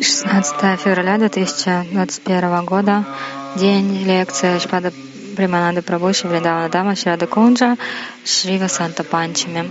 16 февраля 2021 года, день лекции Шпада Приманады Прабhu Шивридавана Дама Шрада Кунджа Шрива Санта Панчами.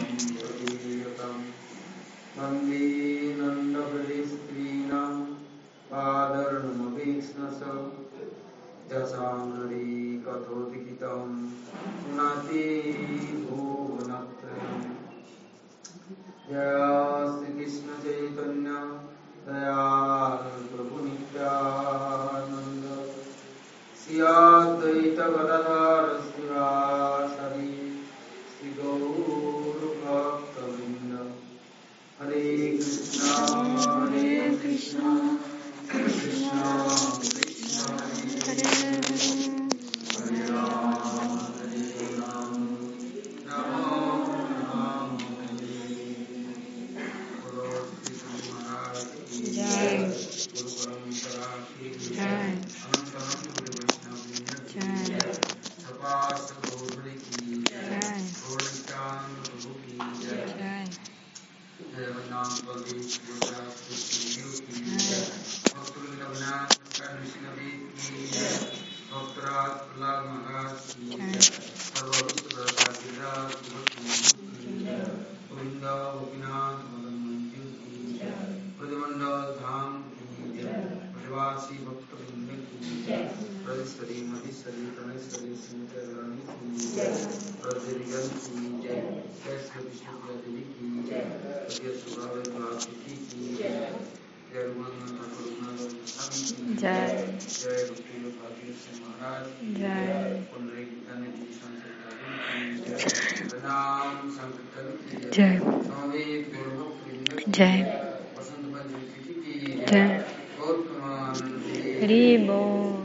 देवासी भक्तवृंद की जय श्री महि श्री तने श्री शंकर रानी की जय प्रजरिगन की जय जय श्री विष्णु देवी की जय सुभाव की जय जय भगवान का प्रणाम जय जय भक्ति महाराज जय जय जय जय Рибо.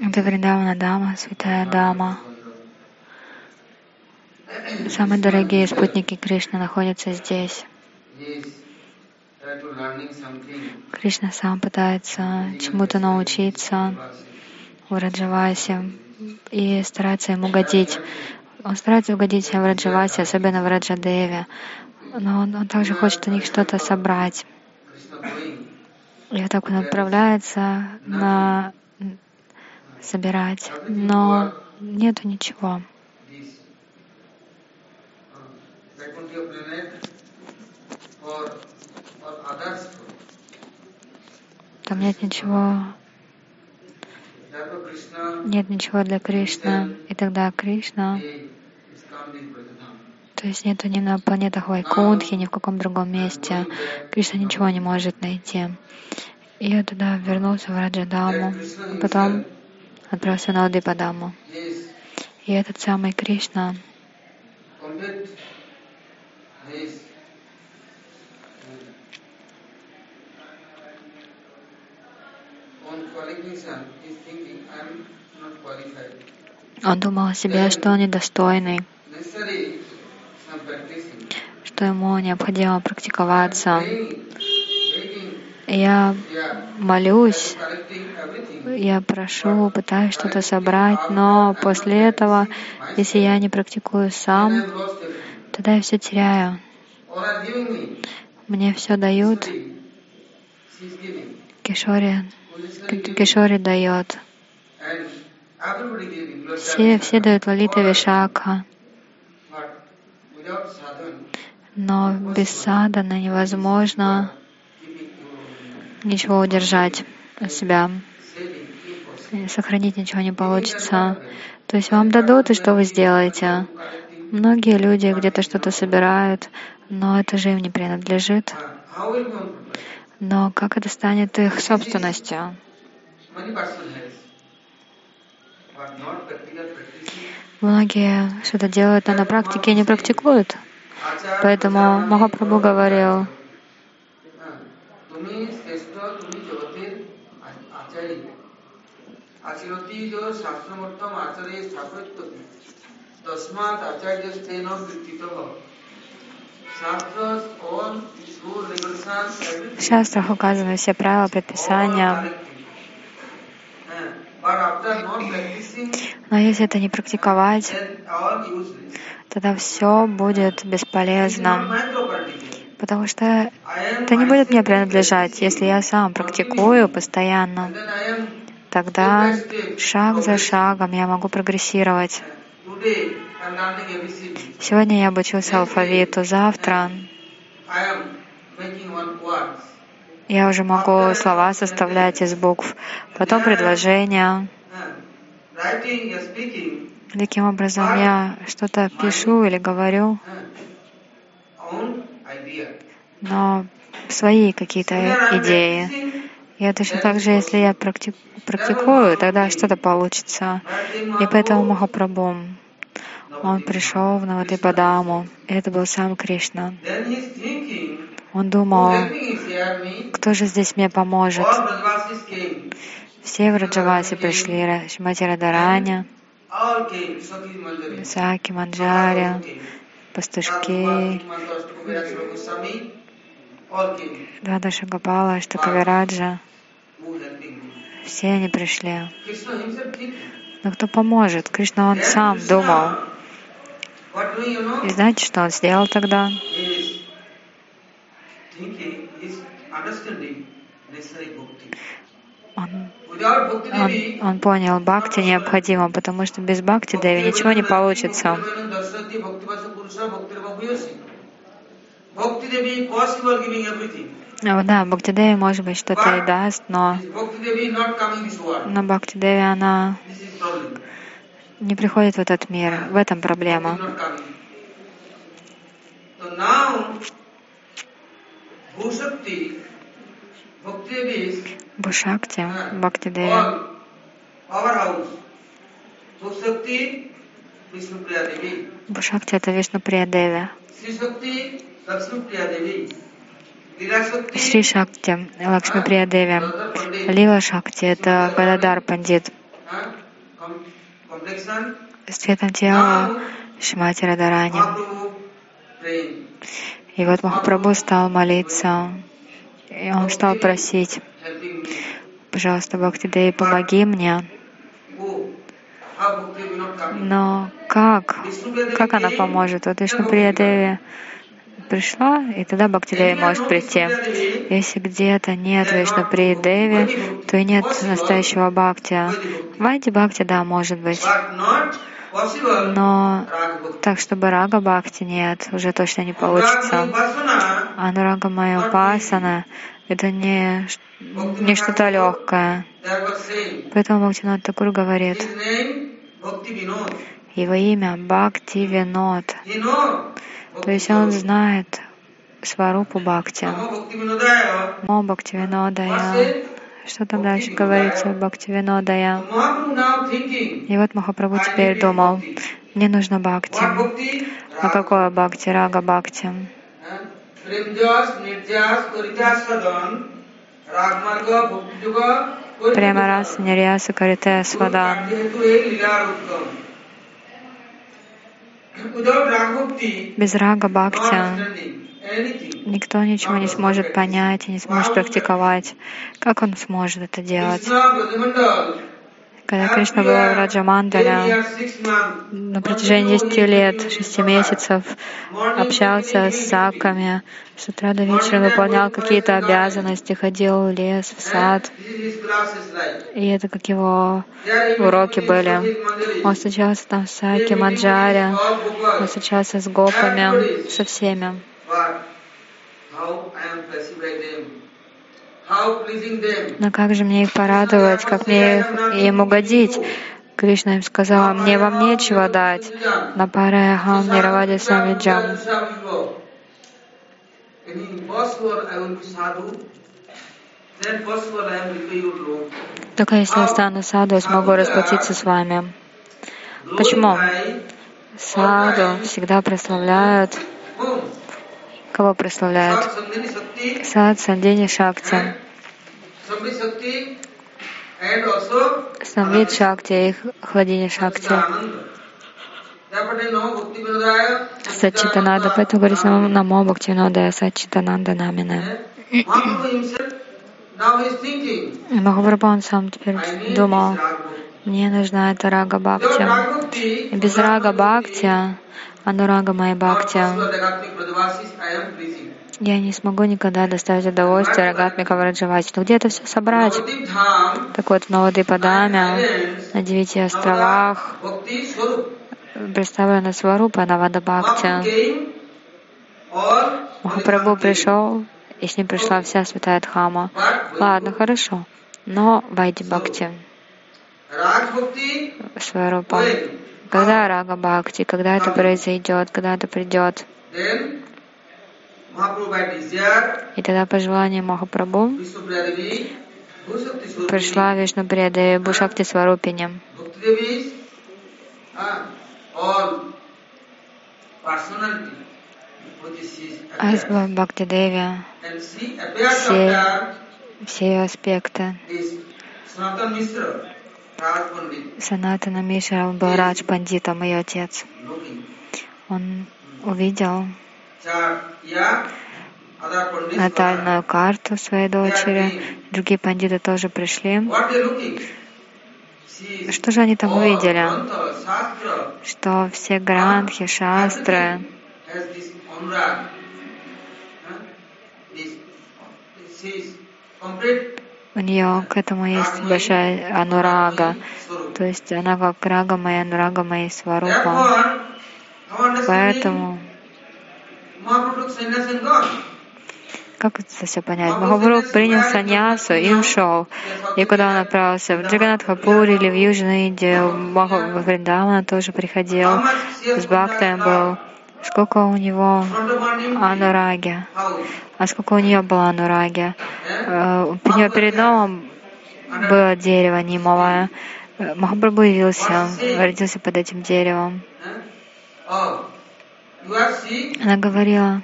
Это Вриндавана Дама, Святая Дама. Самые дорогие спутники Кришны находятся здесь. Кришна сам пытается чему-то научиться в Раджавасе и старается ему угодить. Он старается угодить в Раджавасе, особенно в Раджадеве, но он, он также хочет у них что-то собрать. И вот так он отправляется на собирать, но нету ничего. Там нет ничего, нет ничего для Кришны. И тогда Кришна, то есть нету ни на планетах Вайкунтхи, ни в каком другом месте. Кришна ничего не может найти. И я тогда вернулся в Раджадаму, а потом отправился на Удипадаму. И этот самый Кришна он думал о себе, что он недостойный, что ему необходимо практиковаться. Я молюсь, я прошу, пытаюсь что-то собрать, но после этого, если я не практикую сам, тогда я все теряю. Мне все дают. Кишори, Кишори дает. Все, все дают Лалита Вишака. Но без садана невозможно ничего удержать от себя. Сохранить ничего не получится. То есть вам дадут, и что вы сделаете? Многие люди где-то что-то собирают, но это же им не принадлежит. Но как это станет их собственностью? Многие что-то делают, но на практике не практикуют. Поэтому Махапрабху говорил, आचरति जो शास्त्रमर्थम आचरे स्थापयति तस्मात् आचार्य в шастрах указаны все правила, предписания. Practicing, Но если это не практиковать, all useless. тогда все будет бесполезно. Потому что am это не будет мне принадлежать. Если я сам практикую постоянно, тогда шаг за шагом я могу прогрессировать. Сегодня я обучился алфавиту, завтра я уже могу слова составлять из букв, потом предложения. Таким образом, я что-то пишу или говорю, но свои какие-то идеи. И точно так же, если я практи- практикую, тогда что-то получится. И поэтому Махапрабху, он пришел в Навадипадаму, и это был сам Кришна. Он думал, кто же здесь мне поможет? Все в Раджавасе пришли, Шимати Manjari. Саки, Манджари, пастушки, Дада Шагапала, Штакавираджа. Все они пришли. Но кто поможет? Кришна он сам думал. И знаете, что он сделал тогда? Он, он, он понял, бхакти необходимо, потому что без бхакти деви ничего не получится. Bhakti Devi possible giving everything. А вот Да, Бхакти Деви, может быть, что-то и даст, но, но Бхакти Деви, она не приходит в этот мир. В этом проблема. Бушакти, uh, Бхакти Деви. all powerhouse. Bhushakti, Vishnu Priya Devi. Бушакти — это Вишну Прия Шри Шакти, Лакшми Прия Деви. Radha Pandit. Лила Шакти — это Гададар Пандит. С цветом тела Шимати Радарани. И вот Махапрабху стал молиться, и он стал просить, пожалуйста, Бхакти Деви, помоги мне. Но как? Как она поможет? Вот then Вишну Bhakti Прия will come. Деви пришла, и тогда Бхакти Деви может прийти. Если где-то нет Вишну Прия Деви, то и нет настоящего Бхакти. Вайди Бхакти, да, может быть. Но так, чтобы Рага Бхакти нет, уже точно не получится. Upasana, Анурага Майя Упасана — это не, не что-то легкое. Поэтому Бхактинат Такур говорит, его имя Бхакти Винод. То есть он знает Сварупу Бхакти. Мо Бхакти What Винодая. say? Что там дальше говорится? Бхакти Винодая. So Mahaprabhu now thinking, И вот Махапрабху теперь думал, мне нужно Бхакти. А какое Бхакти? Рага Бхакти. Yoga, Прямо раз Нирьяса Карите Свадан. Без Рага Бхакти. Никто ничего не сможет понять и не сможет практиковать. Как он сможет это делать? Когда Кришна был в Раджамандаля, на протяжении 10 лет, 6 месяцев общался с саками, с утра до вечера выполнял какие-то обязанности, ходил в лес, в сад. И это как его уроки были. Он встречался там с Саки, Маджари, он встречался с гопами, со всеми. Но как же мне их порадовать, как мне их, им угодить? Кришна им сказал, мне вам нечего дать. На параяхам Ниравади Самиджам. Только если я стану саду, я смогу расплатиться с вами. Почему? Саду всегда прославляют. Кого прославляют? Сад Сандини Шакти. Самвид Шакти и Хладини Шакти. Сачитананда, поэтому говорится Намо Бхактивинодая Сачитананда Намина. Махапрабху он сам теперь думал, мне нужна эта рага бхакти. И без рага бхакти, анурага not бхакти, я не смогу никогда доставить удовольствие Рагатмика Враджавати. Но где это все собрать? Так вот, в Навадипадаме, islands, на девяти островах, представлена Сварупа Навада Бхакти. Махапрабху пришел, и с ним пришла вся святая Дхама. Ладно, хорошо. Но Вайди Бхакти, Сварупа. Когда Рага Бхакти, когда это произойдет, когда это придет. И тогда по желанию Махапрабху пришла Вишну Преды Бушакти Сварупини. Асва Бхакти Деви, Все- все ее аспекты. Санатана Мишра был Радж Пандитом, ее отец. Он увидел натальную карту своей дочери. Другие пандиты тоже пришли. Что же они там увидели? Что все грантхи, шастры, complete у нее к этому есть большая анурага. То есть она как рага моя, анурага моя сварупа. Поэтому, как это все понять? Махапрабху принял саньясу и ушел. И куда он отправился? В Джаганатхапур или в Южную Индию? В Вриндавана тоже приходил. С Бхактаем был. Сколько у него анураги? А сколько у нее было анураги? Э, У нее перед домом было дерево нимовое. Э, Махапрабху явился, родился под этим деревом. Она говорила,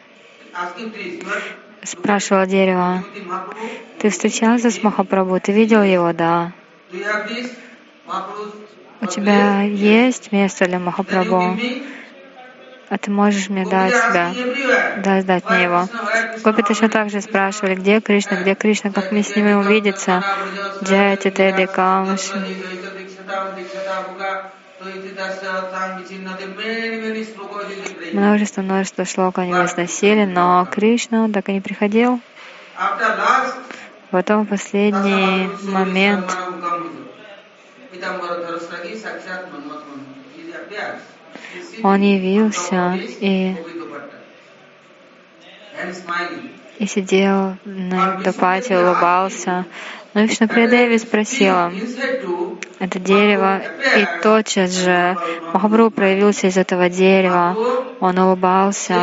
спрашивала дерево, ты встречался с Махапрабху? Ты видел его? Да. У тебя есть место для Махапрабху? А ты можешь мне дать everywhere. Да, сдать мне его. Гопи точно так же спрашивали, где Кришна, где Кришна, как мне с ними увидеться? Джайти Теди Камш. Множество, множество шлок они возносили, но Кришна так и не приходил. Потом последний момент он явился и, и сидел на Дапате, улыбался. Но Вишнуприя спросила, это дерево, и тотчас же Махапрабху проявился из этого дерева. Он улыбался,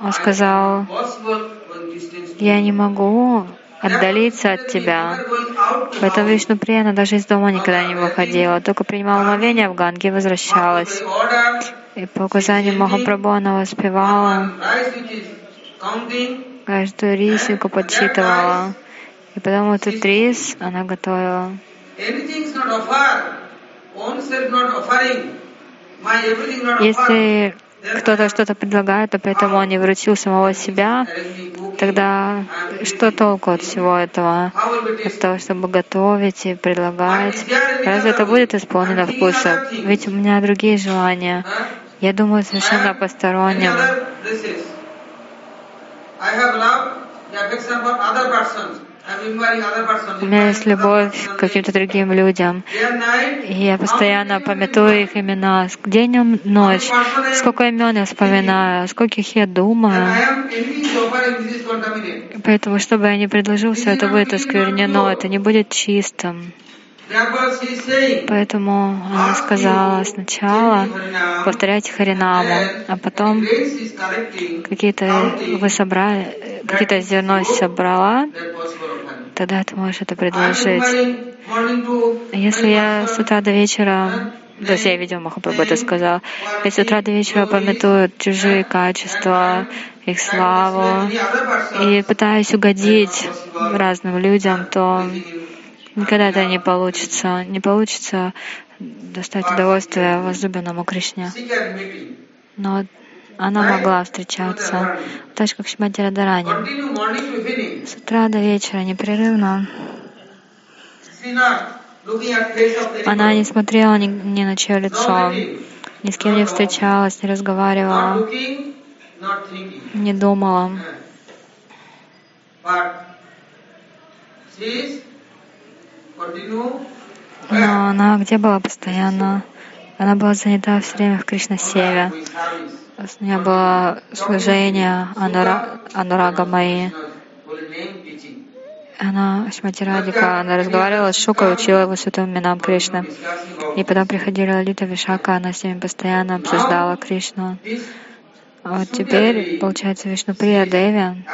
он сказал, я не могу отдалиться от тебя. Поэтому Вишнуприя, даже из дома никогда не выходила, только принимала омовение в Ганге и возвращалась. И по указанию Махапрабху она воспевала, каждую рисинку подсчитывала. И потом этот рис она готовила. Если кто-то что-то предлагает, то поэтому он не вручил самого себя, тогда что толку от всего этого? От того, чтобы готовить и предлагать? Разве это будет исполнено вкуса? Ведь у меня другие желания. Я думаю совершенно о постороннем. У меня есть любовь к каким-то другим людям. И я постоянно пометую их имена. День и ночь. Сколько имен я вспоминаю, скольких я думаю. Поэтому, что бы я ни предложил, все это будет осквернено, это не будет чистым. Поэтому она сказала сначала повторяйте Харинаму, а потом какие-то вы собрали, какие-то зерно собрала, тогда ты можешь это предложить. Если я с утра до вечера, то есть я видел Махапрабху это сказал, если с утра до вечера пометуют чужие качества, их славу, и пытаюсь угодить разным людям, то Никогда это не получится. Не получится достать удовольствие возлюбленному Кришне. Но она могла встречаться, так же как Шимати Радарани. С утра до вечера непрерывно. Она не смотрела ни, ни на чье лицо, ни с кем не встречалась, не разговаривала, не думала. Но она где была постоянно? Она была занята все время в Кришна-севе. У нее было служение Анура, Анурага Майи. Она, Шмати Радика, она разговаривала с Шукой, учила его святым именам Кришны. И потом приходили Лалита Вишака, она с ними постоянно обсуждала Кришну. А вот теперь, получается, Вишнуприя Деви,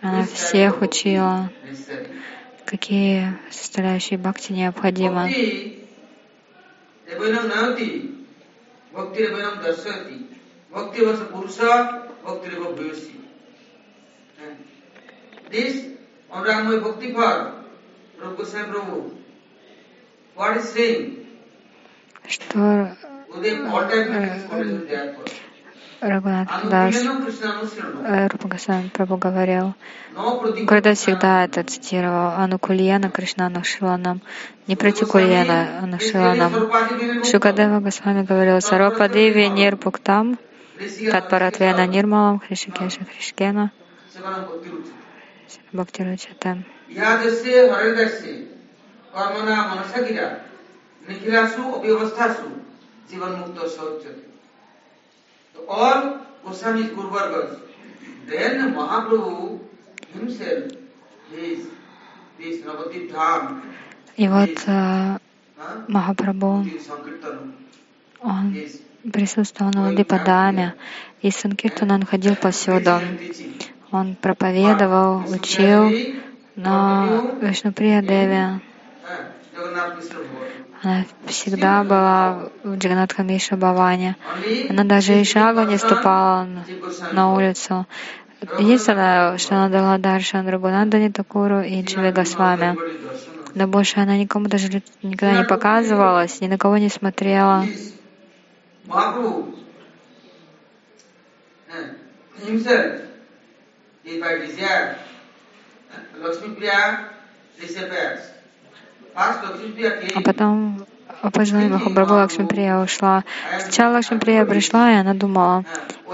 она всех учила, какие составляющие бхакти необходимы. ভক্তিরেবম দর্শয়তি। ভক্তিরবস পুরুষ ভক্তিরেব ভূয়সী দিস অনুরাগময় ভক্তি ফর রূপ Goswami Prabhu. What is saying Uday all time Рагунат Дас Рупагасан Прабу говорил, Гурда всегда это цитировал, Анукульяна Кришна Анушиланам, не Пратикульяна Анушиланам. Шукадева Госвами говорил, Сарвападеви Нирпуктам, Татпаратвена Нирмалам, Хришикеша Хришкена, Бхактиручатам. Кармана Манасагира, Никиласу, Обьявастасу, Зиван Мукта Саучат all portion is good workers. Then Mahaprabhu himself, his, this Navadip Dham, и вот э, Махапрабху, он присутствовал на Ладипадаме, и Санкиртана он ходил повсюду. Он проповедовал, учил на Вишнуприя Деве. Она всегда была в Джаганатхамиша Баване. Она даже и шагу не ступала на- улицу. Единственное, что она дала Даршан Рагунандани Такуру и Госвами. Everybody darshan. Но больше она никому даже никогда не показывалась, ни на кого не смотрела. Himself is by desire. Lakshmi Priya disappears. А потом по желанию Махапрабху Лакшмиприя ушла. Сначала Лакшмиприя пришла, и она думала,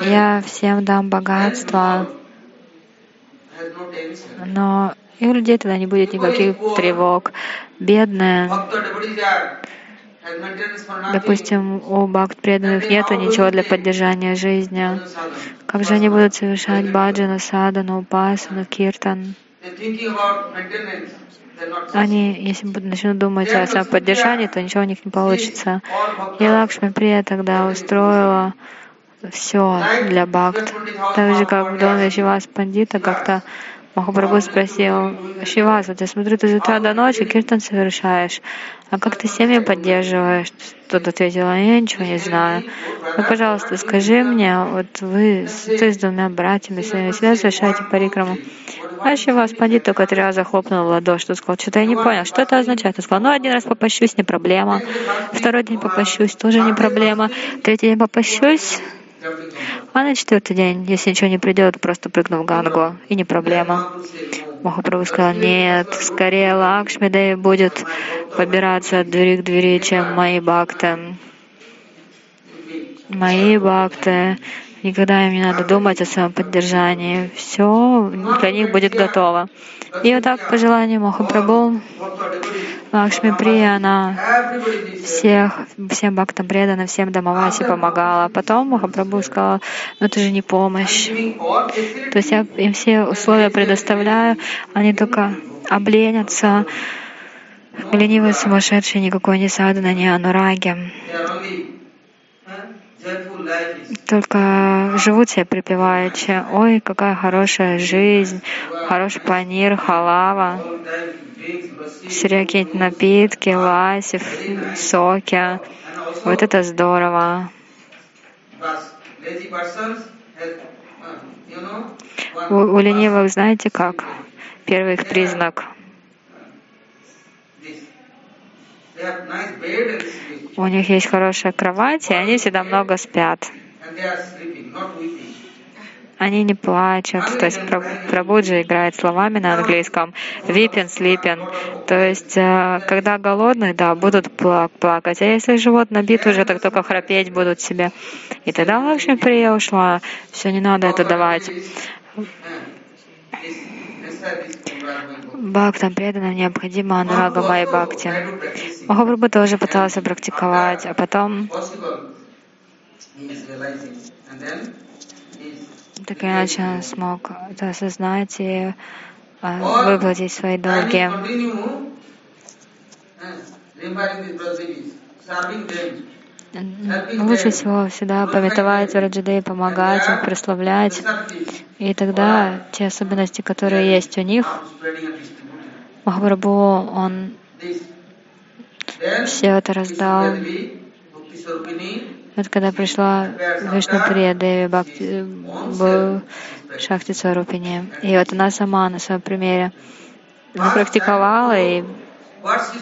я всем дам богатство, но и у людей тогда не будет никаких тревог. Бедные, допустим, у бхакт преданных нету ничего для поддержания жизни. Как же они будут совершать баджану, садану, упасану, киртан? Они, если начнут думать о самоподдержании, то ничего у них не получится. И Лакшми Прия тогда устроила все для бхакт. Так же, как в доме Шивас Пандита, как-то Махапрабху спросил, Шивас, вот я смотрю, ты с утра до ночи киртан совершаешь, а как ты семьи поддерживаешь? Тот ответил, «А я ничего не знаю. Ну, пожалуйста, скажи мне, вот вы, ты с двумя братьями своими всегда совершаете парикраму. А Шивас Пандит только три раза хлопнул в ладоши, сказал, что-то я не понял, что это означает? Он сказал, ну, один раз попощусь, не проблема. Второй день попощусь, тоже не проблема. Третий день попощусь. А на четвертый день, если ничего не придет, просто прыгну в Гангу, и не проблема. Махапрабху сказал, нет, скорее Лакшми Деви будет побираться от двери к двери, чем мои бхакты. Мои бхакты, никогда им не надо думать о своем поддержании. Все для них будет готово. И вот так, по желанию Махапрабху, Лакшми Прия, она всех, всем бхактам предана, всем Дамаваси помогала. Потом Махапрабху сказала, ну это же не помощь. То есть я им все условия предоставляю, они только обленятся. Ленивые сумасшедшие, никакой не садана, не анураги. Только живут себе припеваючи. Ой, какая хорошая жизнь, хороший панир, халава, lassi, всякие напитки, ласев, соки. Вот это здорово. У, у ленивых знаете как? Первый их признак. У них есть хорошая кровать, и они всегда много спят. Они не плачут, то есть Праб- Прабуджи играет словами на английском weeping, sleeping, то есть э, когда голодные, да, будут пла- плакать, а если живот набит уже, так только храпеть будут себе. И тогда Лакшми Прия ушла, все, не надо это давать. Бхактам преданным необходимо анурага Майя Бхакти. Махапрабху тоже пытался практиковать, а потом так иначе он смог это осознать и э, выплатить свои долги. Лучше всего всегда пометовать Раджадей, помогать им, прославлять. И тогда те особенности, которые есть у них. Махапрабху, он все это раздал. Вот когда пришла Вишнуприя Деви Бхакти, был Шакти Сварупини. И вот она сама на своем примере практиковала и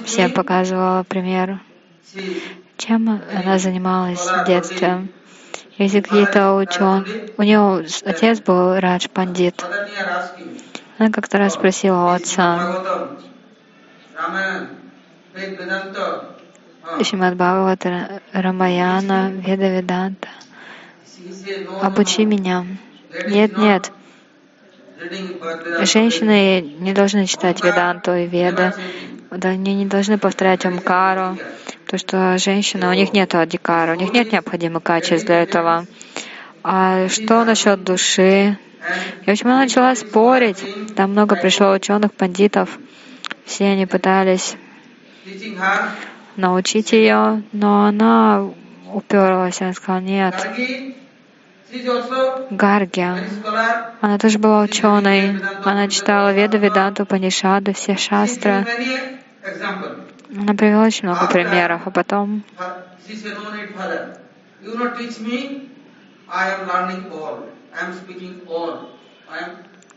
всем показывала пример, чем она занималась в детстве. Если какие-то ученые... У нее отец был Радж Пандит. Она как-то раз спросила у отца, Шримад Бхагавата, Рамаяна, Веда Веданта, обучи меня. Нет, нет, женщины не должны читать Веданту и Веды, они не должны повторять Омкару, то что женщины, у них нет адикара, у них нет необходимых качеств для этого. А что насчет души? И в общем, она начала спорить. Там много пришло ученых, пандитов. Все они пытались научить ее, но она уперлась. Она сказала, нет, Гарги. Она тоже была ученой. Она читала Веду, Веданту, Панишаду, все шастры. Она привела очень много примеров. А потом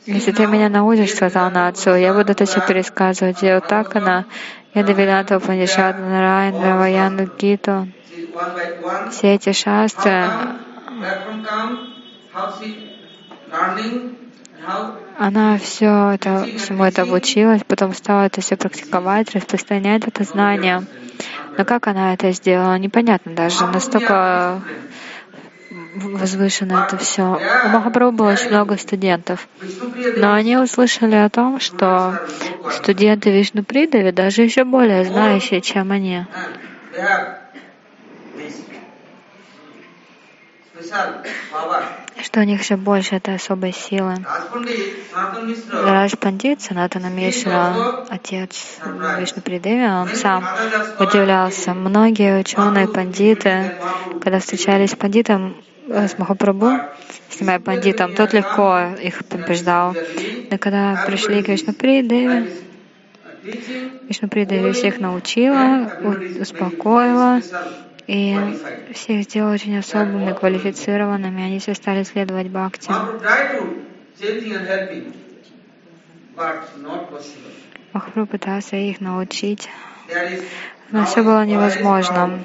Если ты меня научишь, сказал она отцу, я буду это все пересказывать. И вот так она, я Веданту, Панишаду, Нарайн, Раваяну, Гиту, все эти шастры, Она все это, всему это обучилась, потом стала это все практиковать, распространять это знание. Но как она это сделала, непонятно даже, настолько возвышенно это все. У Махапрабху было очень много студентов, но они услышали о том, что студенты Вишнупридави даже еще более знающие, чем они. Что у них еще больше этой особой силы. Радж Пандит, Санатана Мишра, отец Вишнупридеви, он сам удивлялся. Многие ученые, пандиты, когда встречались с пандитом, э, с Махапрабху, снимая пандитом, тот легко их побеждал. Но когда пришли к Вишнупридеви, teaching Вишнупридеви всех научила, у- успокоила, и всех сделала очень особыми, квалифицированными. Они все стали следовать Бхакти. Махапрабху пытался их научить, но все было невозможно.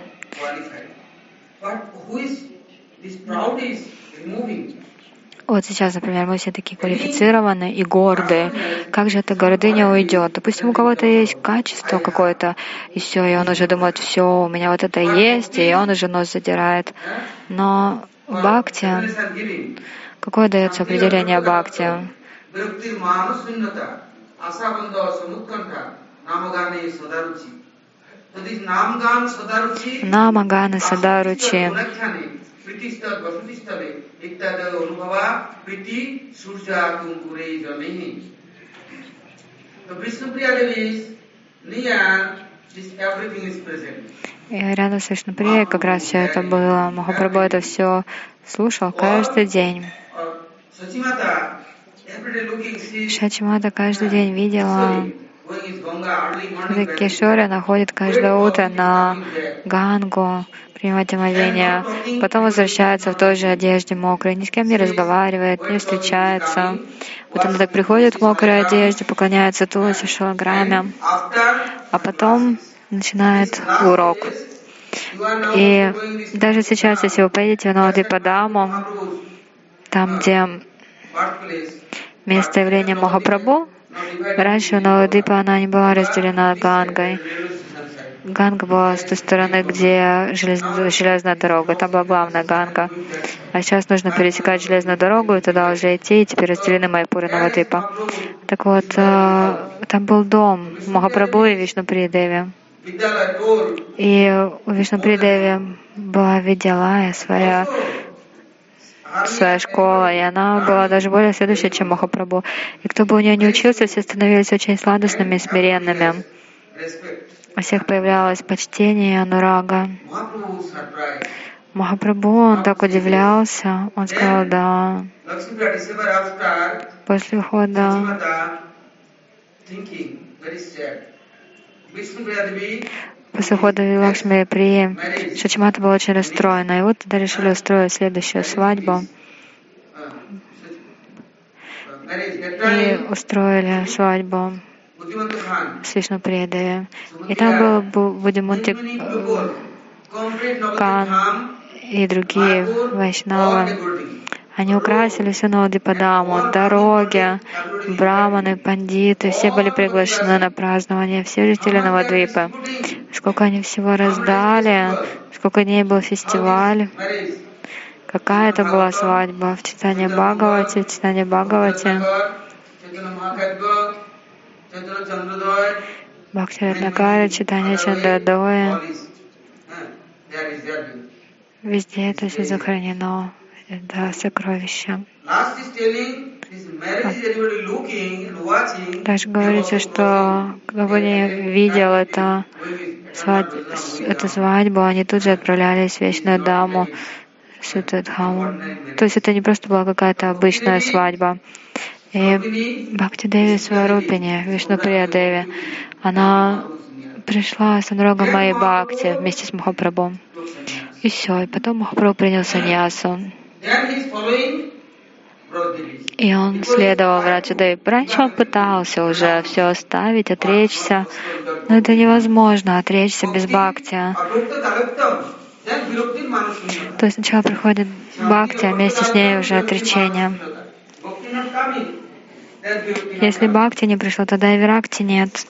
Вот сейчас, например, мы все такие квалифицированные и гордые. Как же эта гордыня уйдет? Допустим, у кого-то есть качество какое-то, и все, и он уже думает, все, у меня вот это есть, и он уже нос задирает. Но бхакти, какое дается определение бхакти? Намагана Садаручи. Vasutistale, Ittad Anubhava, Priti Surja Kunkure Janihi. The Vishnupriya Devi is near, this everything is present. И рядом с Вишнуприей как раз все это было. Махапрабху это все слушал каждый день. Шачимата каждый день видела, Кишори находит каждое утро на Гангу, принимать омовение, потом возвращается в той же одежде мокрой, ни с кем не разговаривает, не встречается. Вот она так приходит в мокрой одежде, поклоняется Туласи Шалаграме, а потом начинает урок. И даже сейчас, если вы поедете в Навадипадаму, там, где место явления Махапрабху, раньше у Навадипа она не была разделена Гангой. Ганга была с той стороны, где железная, железная дорога. Там была главная Ганга. А сейчас нужно пересекать железную дорогу и туда уже идти, и теперь разделены Майпуры на Вадипа. Так вот, э, там был дом Махапрабху и Вишнупридеви. И у Вишнупридеви была Видялая, своя своя школа, и она была даже более следующая, чем Махапрабху. И кто бы у нее не учился, все становились очень сладостными и смиренными. У всех появлялось почтение и анурага. Махапрабху, он так удивлялся, он сказал, да. После ухода После ухода Лакшми Прии Шачмата был очень расстроена. И вот тогда решили устроить следующую свадьбу. И устроили свадьбу с Вишнуприядой. И там был Будимунти Кан и другие вайшнавы. Они украсили всю Навадипадаму, дороги, браманы, пандиты, все были приглашены на празднование, все жители Навадвипы. Сколько они всего раздали, сколько дней был фестиваль, какая это была свадьба в Читании Бхагавати, в Читании Бхагавати. Бхактираднакара, читание Чандадоя. Везде это все сохранено. Это сокровище. Даже говорится, что кто бы не видел это, свадь, эту свадьбу, они тут же отправлялись в Вечную Даму, Сутадхаму. То есть это не просто была какая-то обычная свадьба. И Бхакти Деви Сварупини, Вишнуприя Деви, она пришла с Анурага Майи Бхакти вместе с Махапрабху. И все, и потом Махапрабху принял саньясу. И он следовал врачу Деви. Раньше он пытался уже все оставить, отречься, но это невозможно, отречься без бхакти. То есть сначала приходит бхакти, а вместе с ней уже отречение. Если бхакти не пришло, тогда и виракти нет.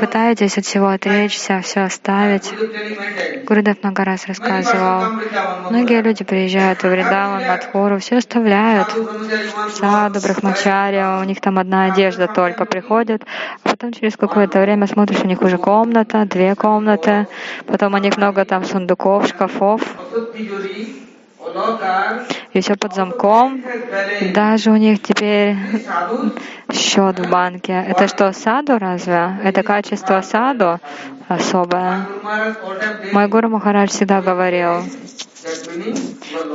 Пытаетесь от всего отречься, все оставить. Гурудев много раз рассказывал. Многие люди приезжают в Вриндаван, Мадхуру, все оставляют. Саду, Брахмачария, у них там одна одежда только приходит. А потом через какое-то время смотришь, у них уже комната, две комнаты. Потом у них много там сундуков, шкафов и все под замком. Даже у них теперь счет в банке. Это что, саду разве? Это качество саду особое. Мой гуру Махарадж всегда говорил,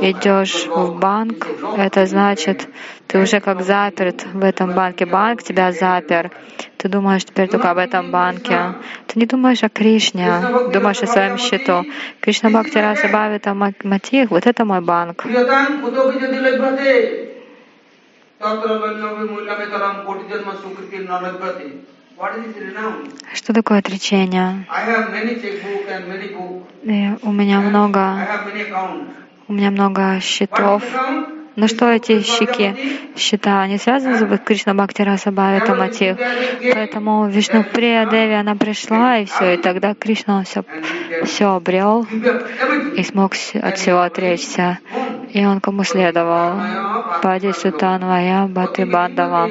идешь в банк, это значит, ты уже как заперт в этом банке. Банк тебя запер. Ты думаешь теперь только об этом банке. Ты не думаешь о Кришне, думаешь о своем счету. Кришна Бхакти Раса Бхавита Матих, вот это мой банк. Что такое отречение? И у меня много, у меня много счетов. Но что эти щеки, счета, они связаны с Кришна Бхакти Раса Бхавита Матих. Поэтому Вишну Прия Деви, она пришла, и все, и тогда Кришна все, все обрел и смог от всего отречься. И он кому следовал? Пади Сутанвая Бхати Бандава.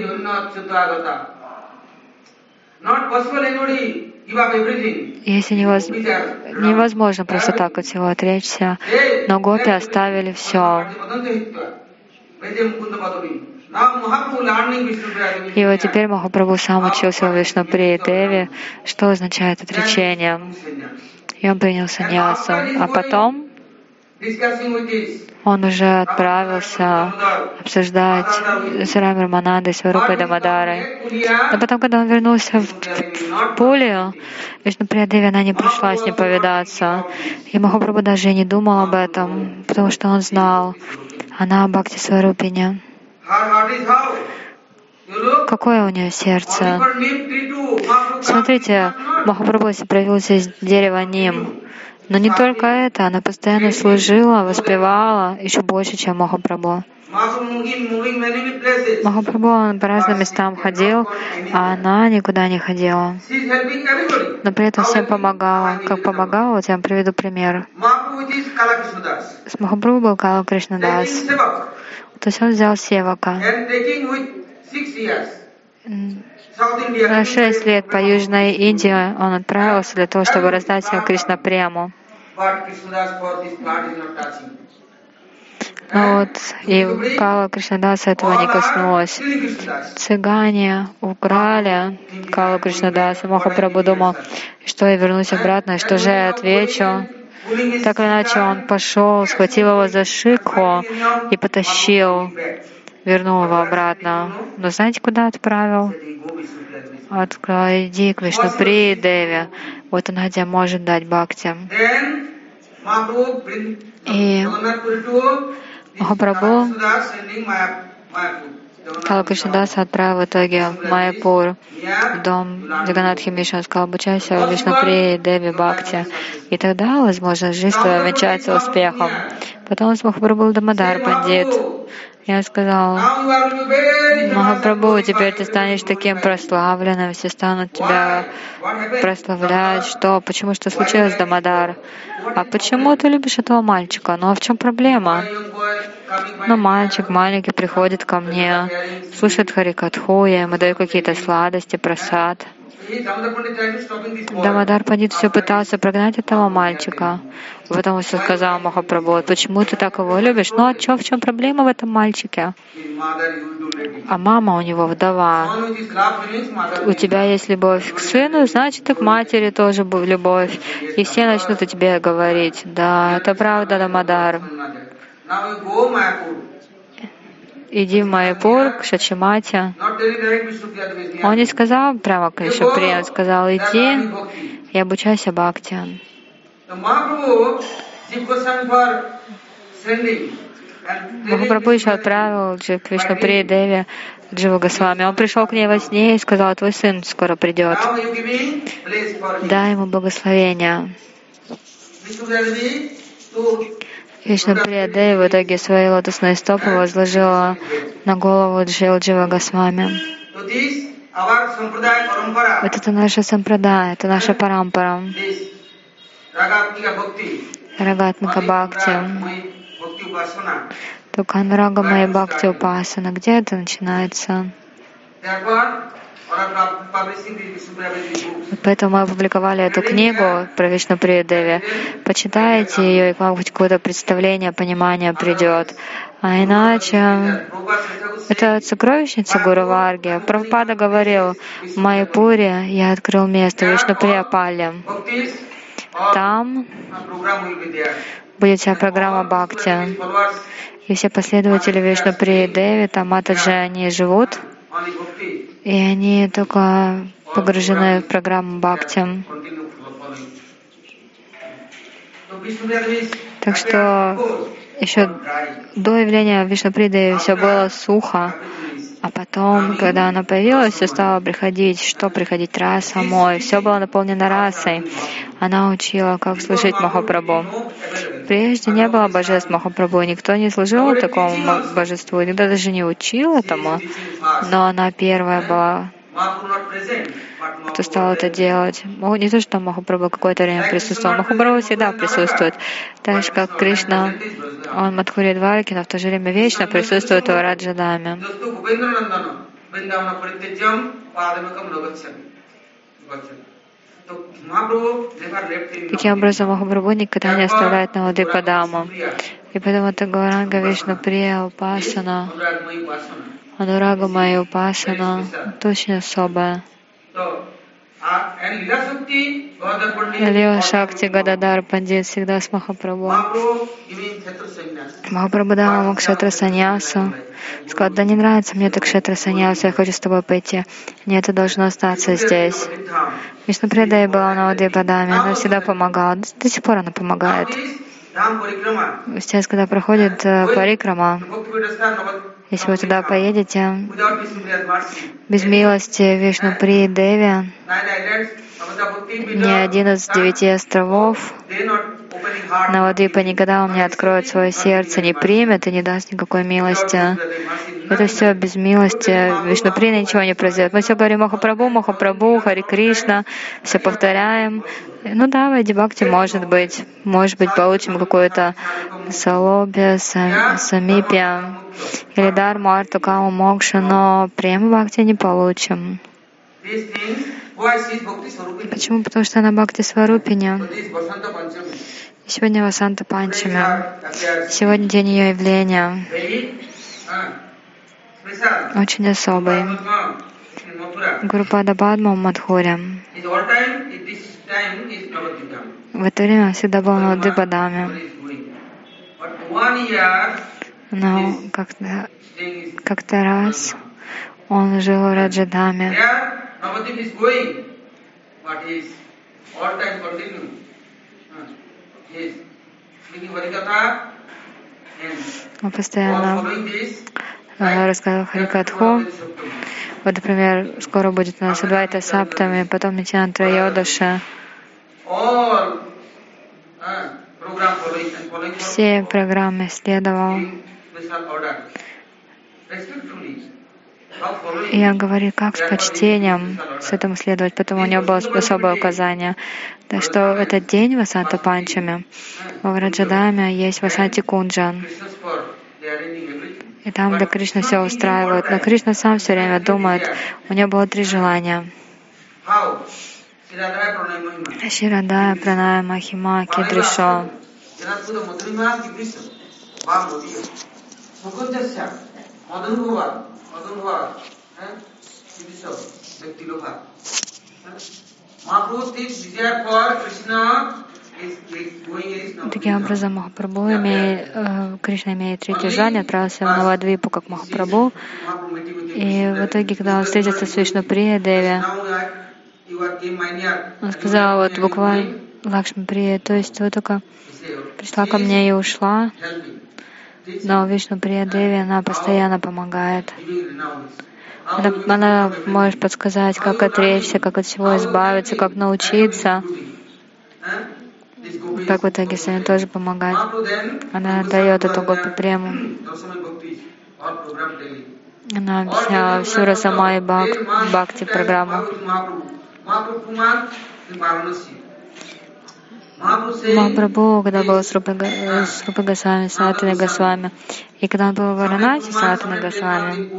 Если невоз... невозможно просто так от всего отречься, но гопи оставили все. И вот теперь Махапрабху сам учился у Вишнуприи Деви, что означает отречение. И он принял саньясу. А потом он уже отправился обсуждать с Рами Раманандой, с Варупой Дамадарой. Но потом, когда он вернулся в, в Пулию, Вишнуприя Деви, она не пришла с ним повидаться. И Махапрабху даже и не думал об этом, потому что он знал, она Бхакти Сварупиня. Какое у нее сердце? Смотрите, Махапрабху проявился из дерева Ним. Но не только это, она постоянно служила, воспевала еще больше, чем Махапрабху. Махапрабху по разным местам ходил, а она никуда не ходила. Но при этом всем помогала. Как помогала, вот я вам приведу пример. С Махапрабху был Кала Кришнадас. То есть он взял Севака. На шесть лет по Южной Индии он отправился для того, чтобы раздать Кришна прему. But Krishnadas for this part is not touching. Вот и Кала Кришнадаса этого не коснулось. Цыгане украли Кала Кришнадаса. Махапрабху думал, что я вернусь обратно, что же я отвечу. Так или иначе он пошел, схватил его за шику и потащил, вернул его обратно. Но знаете, куда отправил? Открой, иди к Вишнуприи Деви. Вот она где может дать бхакти. И Махапрабху. Кала Кришнадаса отправил в итоге Майяпур, в дом Джаганатхи Миши. Он сказал, обучайся в Вишнуприи Деви Бхакти. И тогда, возможно, жизнь твоя венчается успехом. Потом с Махапрабху был Дамадар Пандит. Я сказал, Махапрабху, теперь ты станешь таким прославленным, все станут тебя прославлять. Что? Почему? Что случилось, Дамадар? А почему ты любишь этого мальчика? Ну а в чем проблема? Ну, мальчик маленький приходит ко мне, слушает Харикатху, я ему даю какие-то сладости, просад. Дамадар Пандит все пытался прогнать этого мальчика. Потом все сказал Махапрабху, «Вот почему ты так его любишь? Ну а чё, в чем проблема в этом мальчике? А мама у него вдова. У тебя есть любовь к сыну, значит и к матери тоже любовь. И все начнут о тебе говорить. Да, это правда, Дамадар. Иди в Майпур, к Шачимате. Он не сказал прямо к Вишнуприи, он сказал, иди и обучайся Бхакти. Махапрабху еще отправил Джи- к Вишнуприи Деви Джива Госвами. Он пришел к ней во сне и сказал, твой сын скоро придет. Дай ему благословение. To Вишнуприя Деви в итоге свои лотосные стопы возложила на голову Джил Джива Госвами. Вот это наша сампрадая, это наша парампара. Рагатмика Бхакти. Только Анурага Майя Бхакти Упасана. Где это начинается? Поэтому мы опубликовали эту книгу про Вишнуприю Деви. Почитайте ее, и к вам хоть какое-то представление, понимание придет. А иначе это сокровищница Гуру Варги. Прабхупада говорил, в Майяпуре я открыл место. Bhaktis or Там будет вся программа Бхакти. И все последователи Вишнуприи Деви, там Матаджи, они живут, и они только погружены в программу Бхакти. Так что еще до явления Вишнуприды все было сухо, а потом, когда она появилась, все стало приходить, что приходить, раса, мой, все было наполнено расой. Она учила, как служить Махапрабху. Прежде не было божеств Махапрабху, никто не служил такому божеству, никто даже не учил этому, но она первая была, Кто стал это делать. Маху- Не то, что Махапрабху какое-то время присутствовал, Махапрабху всегда присутствует. Так же, как Кришна, он Мадхури Дварки, но в то же время вечно присутствует в in Таким образом, Махапрабху никогда не оставляет Навады Падаму. И поэтому это Гауранга Вишну Прия Упасана. Анурага Майя Упасана, очень Pandit, Лила Шакти Гададар Пандит всегда с Махапрабху. Махапрабху дал ему кшетра саньясу. Сказал, да не нравится мне так кшетра саньясу, я хочу с тобой пойти. Нет, это должно остаться здесь. Вишну Предай была на Удипадаме, она всегда помогала. До, сих пор она помогает. Сейчас, когда проходит э, парикрама, Если вы туда поедете, без милости Вишну При Деви, ни один из девяти островов Навадвипа никогда вам не откроет свое сердце, не примет и не даст никакой милости. Это все без милости. Вишнуприна ничего не произойдет. Мы все говорим Махапрабху, Махапрабху, Хари Кришна, все повторяем. Ну да, в Айди Бхакти может быть. Может быть, получим какое-то салобе, са- самипия или дарму, арту, каму, мокшу, но према Бхакти не получим. Почему? Потому что она Бхакти Сварупиня. Сегодня Васанта Панчами. Сегодня день ее явления. special. Очень особый. Гурупада Бадма в Мадхуре. В это время он всегда был на Дыбадаме. But one year, Но как-то как-то раз он жил в Раджадаме. There, Navadvip is going, but he is all time continue. Uh, he is speaking Varikatha and Он постоянно э, рассказывал Харикатху. Вот, например, скоро будет у нас Адвайта Саптами, потом Нитянтра uh, for Все программы следовал. In special order. Respectfully. How following И он говорит, как с почтением с этому следовать, потому у него было особое указание. Так что этот день Васанта Панчами в Раджадаме есть Васанти Кунджан. И там, где Кришна все устраивает. Но Кришна сам все время думает, у него было три желания. Ширадая, Праная, Махима. Janatpuda Madhurima Kidrisha. For Krishna is going is now. Таким образом, Махапрабху имеет, э, Кришна имеет третье желание, отправился в Навадвипу как Махапрабху. И в итоге, когда он встретился с Вишну Прия Деви, он сказал вот буквально Лакшми Прия, то есть вы только пришла ко мне и ушла, но Вишну Прия Деви, она постоянно помогает. Она, она может подсказать, как отречься, как от всего избавиться, как научиться, как в итоге с вами тоже помогать. Она дает эту гопи прему. Она объясняла всю Расамай Бак, Бхакти программу. Mahaprabhu. Mahaprabhu Kumar in Varanasi. Mahaprabhu said, Махапрабху, когда был с Рупой, Га- э, с Рупой Госвами, Госвами, и когда он был в Варанаси, с Санатаной Госвами,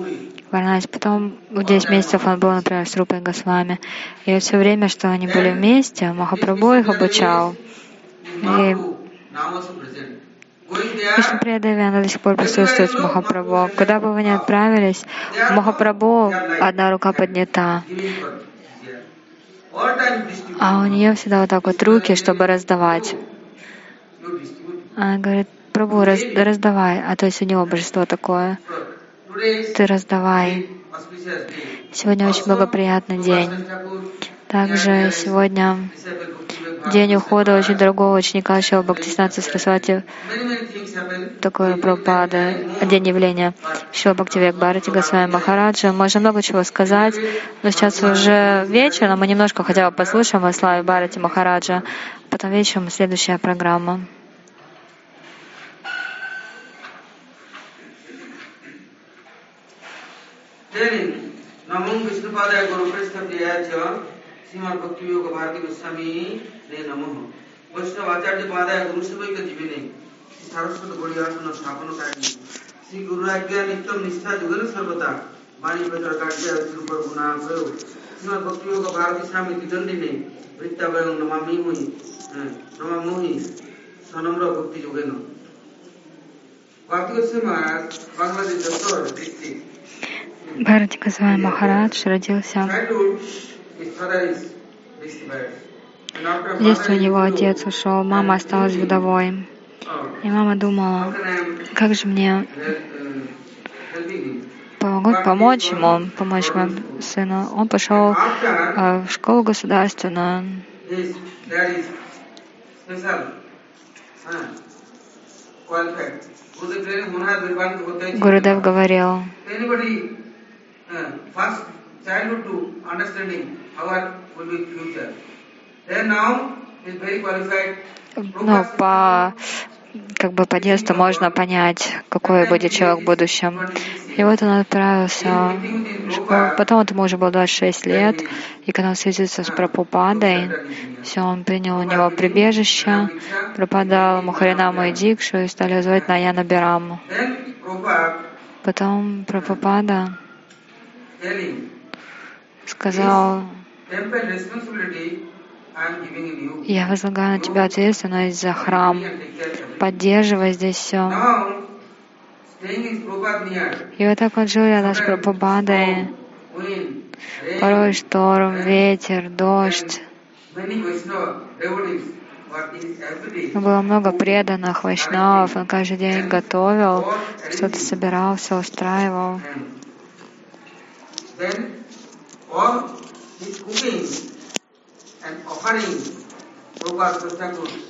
в Варанаси, потом в 10 месяцев он был, например, с Рупой Госвами, и вот все время, что они были вместе, Махапрабху их обучал. There, Вишну Приядеви, она до сих пор присутствует с Махапрабху. Куда бы вы ни отправились, Махапрабху одна рука поднята, а у нее всегда вот так вот руки, чтобы раздавать. Она говорит, Прабу, раз- раздавай, а то есть у него божество такое. Ты раздавай. Сегодня очень благоприятный день. Также сегодня день ухода очень дорогого ученика Шила Бхактисиданта Сарасвати, такое Прабхупада, день явления Шила Бхактивек Бхарати Госвами Махараджа. Можно много чего сказать, но сейчас уже вечер, но мы немножко хотя бы послушаем о славе Бхарати Махараджа. Потом вечером следующая программа. Then, Namam Vishnupadaya Guru Presthapriyaya Cha Srimad Bhakti Yoga Bharati Goswami Ne Namaha Vaishnava Acharya Padaya Guru Savaika Jivine Saraswata Gaudiya Stapana Karni Sri Guru Ajna Nityam Nistha Jugana Sarvata Vani Patra Karya Srupar Guna Prayo Srimad Bhakti Yoga Bharati Swami Tidandine Vrittabayam Namami Hui Namamuhi Sanamra Bhakti Yogena Bhakti Goswami Maharaj Bangladesh Doctor District Бхарати Госвами Махарадж родился Childhood, his father В детстве у него отец ушел, мама осталась вдовой. oh, И мама думала, как же мне помогут помочь ему, помочь моему сыну. Он пошел э, в школу государственную. hotai Гурудев говорил, Qualified. ну, по как бы по детству можно понять, какой будет человек в будущем. И вот он отправился в школу. Потом этому уже было 26 лет, и когда он встретился с Прабхупадой, все, он принял у него прибежище, пропадал ему Харинаму и Дикшу, и стали звать Наяна Бираму. Потом Прабхупада сказал, я возлагаю на тебя ответственность за храм, поддерживай здесь все. И вот так он жил рядом с Прабхупадой. Порой шторм, ветер, дождь. Было много преданных вайшнавов. Он каждый день готовил, что-то собирал, все устраивал. and then all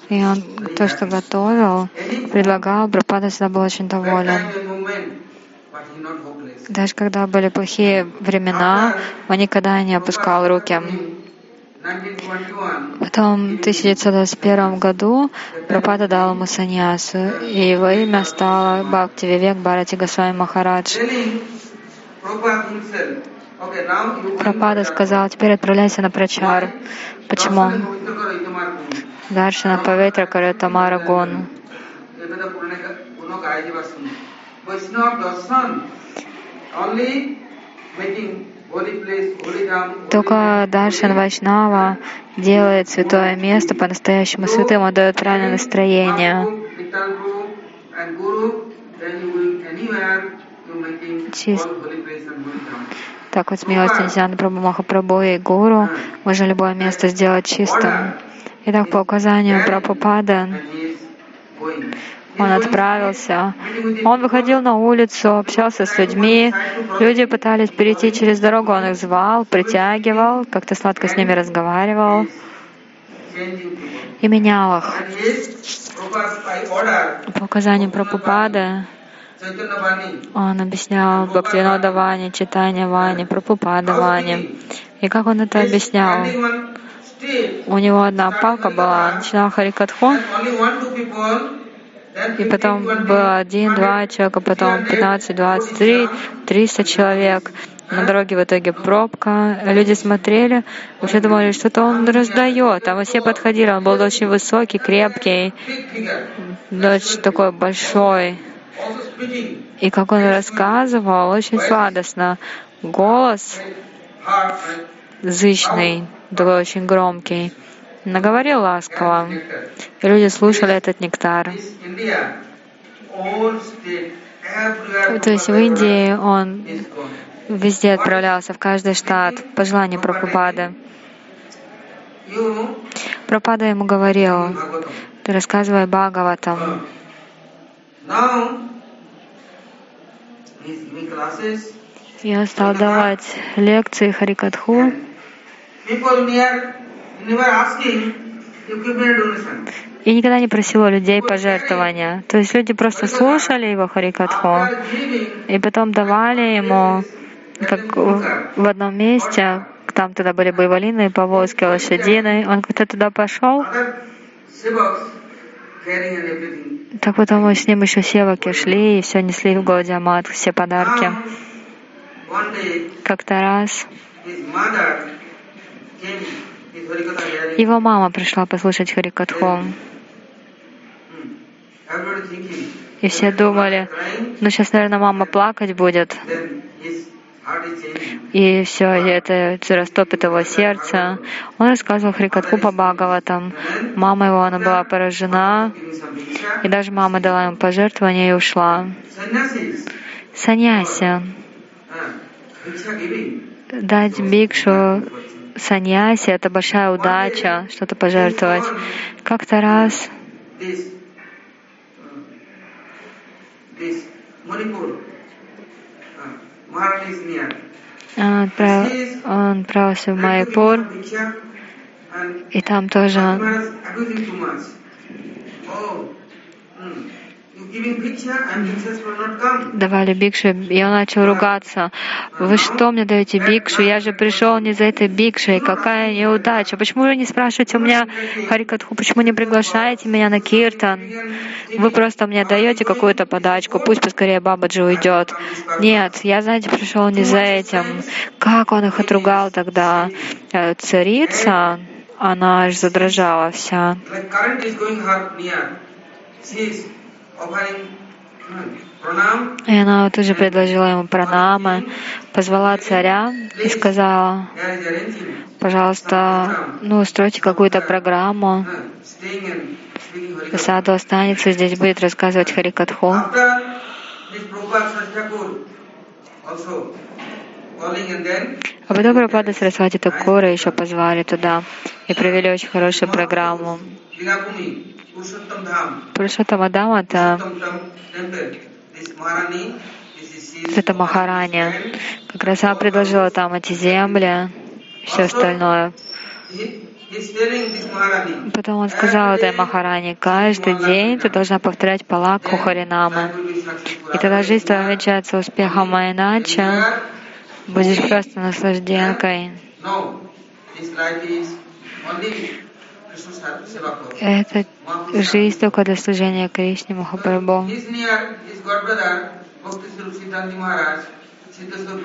И он то, что готовил, предлагал, Прабхупада всегда был очень доволен. Даже когда были плохие времена, он никогда не опускал руки. 1921, Потом в 1921 году Прабхупада дал ему саньясу, и его имя стало Бхакти Вивек Бхарати Госвами Махарадж. Прабхупада сказал, теперь отправляйся на прачар. Почему? Даршана Павитра Каратамара holy Только Даршан Вайшнава делает святое место по-настоящему святым, он дает правильное настроение. Чист- Так вот, с милостью Нитянанда Прабху Махапрабху и Гуру можно любое место сделать чистым. Итак, по указанию going. он отправился. Он выходил на улицу, общался с людьми. Люди пытались перейти через дорогу, он их звал, притягивал, как-то сладко с ними разговаривал и менял их. По указанию Vani, он объяснял Бхактивинода Вани, читание Вани, Прабхупада Вани. И как он это объяснял? У него одна палка была, начинал Харикатху, и 15, потом 20, было один, два человека, потом 15, 23, 300 человек. На дороге в итоге пробка. Люди смотрели, вообще думали, что-то он раздает. А мы все подходили, он был очень высокий, крепкий, очень такой большой. И как он рассказывал, очень сладостно. Голос зычный, такой очень громкий. Наговорил ласково. И люди слушали этот нектар. То есть в Индии он везде отправлялся, в каждый штат, по желанию Прабхупады. Прабхупада ему говорил, ты рассказывай Бхагаватам. Он стал давать лекции Харикатху. И никогда не просил у людей пожертвования. То есть люди просто слушали его Харикатху. И потом давали ему, как в одном месте, там тогда были боевалины, повозки, лошадиные. Он как-то туда пошел, так потом с ним еще севаки шли и все несли в Гаудиамат, все подарки. Как-то раз его мама пришла послушать Харикатху. Hmm. И все думали, ну сейчас, наверное, мама плакать будет. И все это растопит его сердце. Он рассказывал Харикатху по Бхагаватам. Мама его, она была поражена. И даже мама дала ему пожертвование и ушла. Саньяси. Дать бикшу саньяси — это большая удача, что-то пожертвовать. Как-то раз This, uh, this Manipur, uh, Maharani is near. Он, отправ- он отправился в Diksha, and и там тоже Maharaj давали бикшу, и он начал ругаться. Вы что мне даете бикшу? Я же пришел не за этой бикшей. Какая неудача. Почему вы не спрашиваете у меня Харикатху? Почему не приглашаете меня на киртан? Вы просто мне даете какую-то подачку. Пусть поскорее Бабаджи уйдет. Нет, я, знаете, пришел не за этим. Как он их отругал тогда? Э, Царица, она аж задрожала вся. И она вот уже предложила ему пранамы, позвала царя и сказала, пожалуйста, ну, устройте какую-то программу. Саду останется, здесь будет рассказывать Харикатху. А потом Прабхупада Сарасвати Такура еще позвали туда и провели очень хорошую программу. Пурушоттама Дама — это, это Махараня. Как раз она предложила там эти земли, все остальное. Потом он сказал этой Махаране, каждый день ты должна повторять палаку Харинамы. И тогда жизнь твоя увенчается успехом, а иначе будешь просто наслажденкой. Это жизнь только для служения Кришне Махапрабху.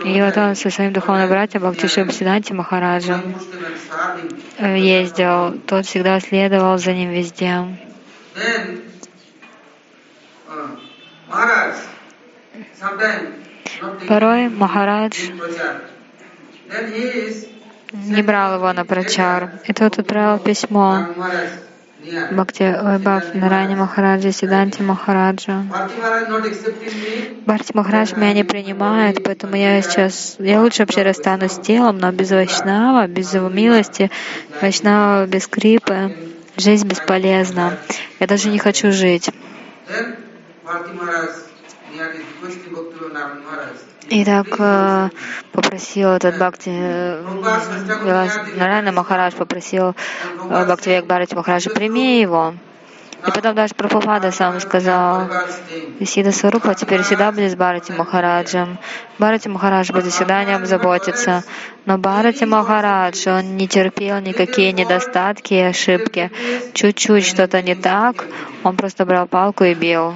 И вот он со своим духовным братьем Бхактишип Сиданти Махараджем э, ездил. Тот всегда следовал за ним везде. Uh, Порой Махарадж не брал его на прачар. И тот отправил письмо. Бхакти Вайбав Нарани Махараджа, Сиданти me. Бхарти Махарадж меня не принимает, поэтому я сейчас, я лучше вообще расстанусь с телом, но без Вайшнава, без его милости, Вайшнава без крипы, жизнь бесполезна. Я даже не хочу жить. И так э, попросил этот Бхакти, э, Нарайна Махарадж попросил э, Бхакти Век Бхарати Махараджа, прими его. И потом даже Прабхупада сам сказал, Исида Сварупа теперь всегда будет с Бхарати Махараджем. Бхарати Махарадж будет всегда о нем заботиться. Но Бхарати Махарадж, он не терпел никакие недостатки и ошибки. Чуть-чуть что-то не так, он просто брал палку и бил.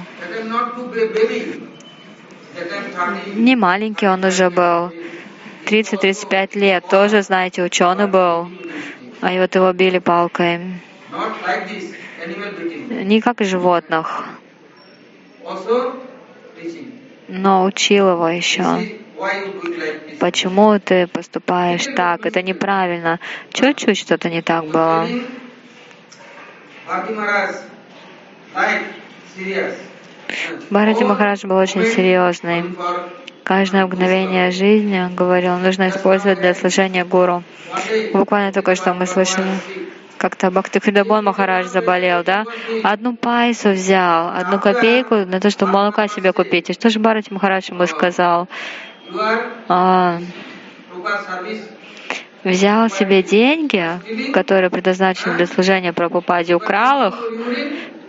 Не маленький он уже был. 30-35 лет, тоже, знаете, ученый был. А вот его били палкой. Не как животных, но учил его еще. Почему ты поступаешь так? Это неправильно. Чуть-чуть что-то не так было. Бхарати Махарадж был очень серьезный. Каждое мгновение жизни, говорил, нужно использовать для служения гуру. Буквально только что мы слышали, как-то Бхактикридабон Махарадж заболел, да? Одну пайсу взял, одну копейку на то, чтобы молока себе купить. И что же Бхарати Махарадж ему сказал? А, взял себе деньги, которые предназначены для служения Прабхупаде, украл их,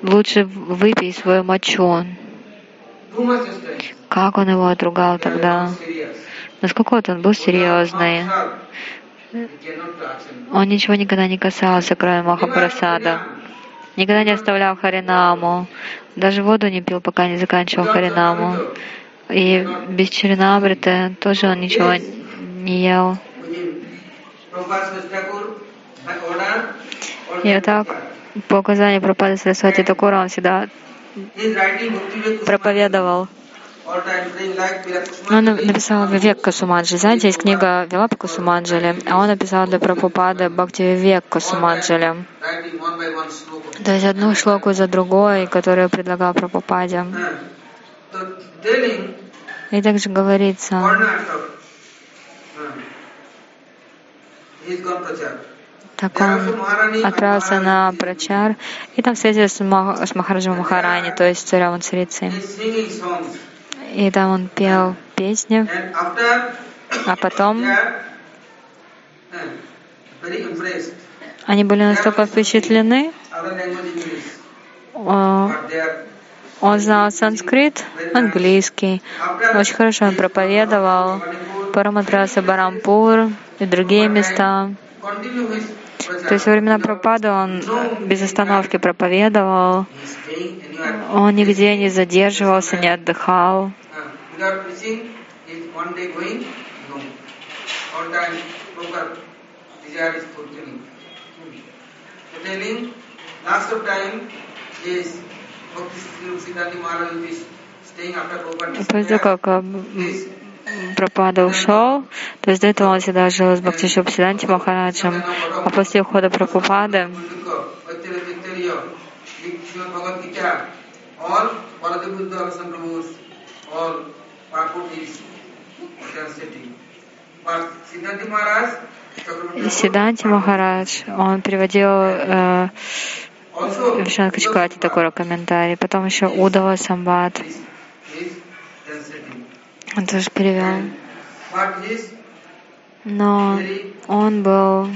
лучше выпей свою мочу. Как он его отругал тогда? Насколько он был серьезный. Он ничего никогда не касался, кроме Махапрасада. Никогда не оставлял Харинаму. Даже воду не пил, пока не заканчивал Харинаму. И без Чаринамриты тоже он ничего не ел. И вот так, по указанию Пропады Сарасвати Такура, он всегда проповедовал. Vivek Он написал Вивек Касуманджи. Знаете, есть книга Вилапа Касуманджали, а он написал для Прабхупады Бхакти Вивек Касуманджали. То есть одну шлоку за другой, которую предлагал Прабхупаде. И также говорится, Так он отправился на Прачар, и там встретился с, Мах- с Махараджем Махарани, то есть царем и царицей. И там он пел песни, а потом они были настолько впечатлены Он знал санскрит, английский. Очень хорошо он проповедовал Парамадраса Барампур и другие места. То есть во времена Пропады он без остановки проповедовал, он нигде не задерживался, не отдыхал. После того, как Пропада ушел, то есть до этого он всегда жил с Бхактишопсиданти Махараджем, а после ухода Прабхупады Сиданти Махарадж, он приводил э, в Шанкачкате такой комментарий, потом еще Удава Самбат. Он тоже перевел. Но он был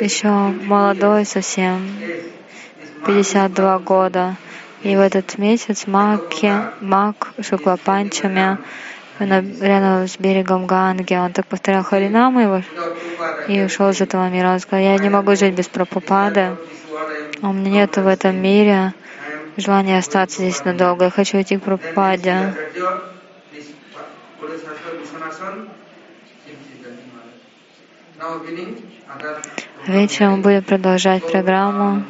еще молодой совсем, 52 года. И в этот месяц Маки, Мак Шуклапанчами рядом с берегом Ганги, он так повторял Харинаму его и ушел из этого мира. Он сказал, я не могу жить без Прабхупады. У меня нет в этом мире желание остаться здесь надолго. Я хочу идти к Прабхупаде. Вечером мы будем продолжать программу.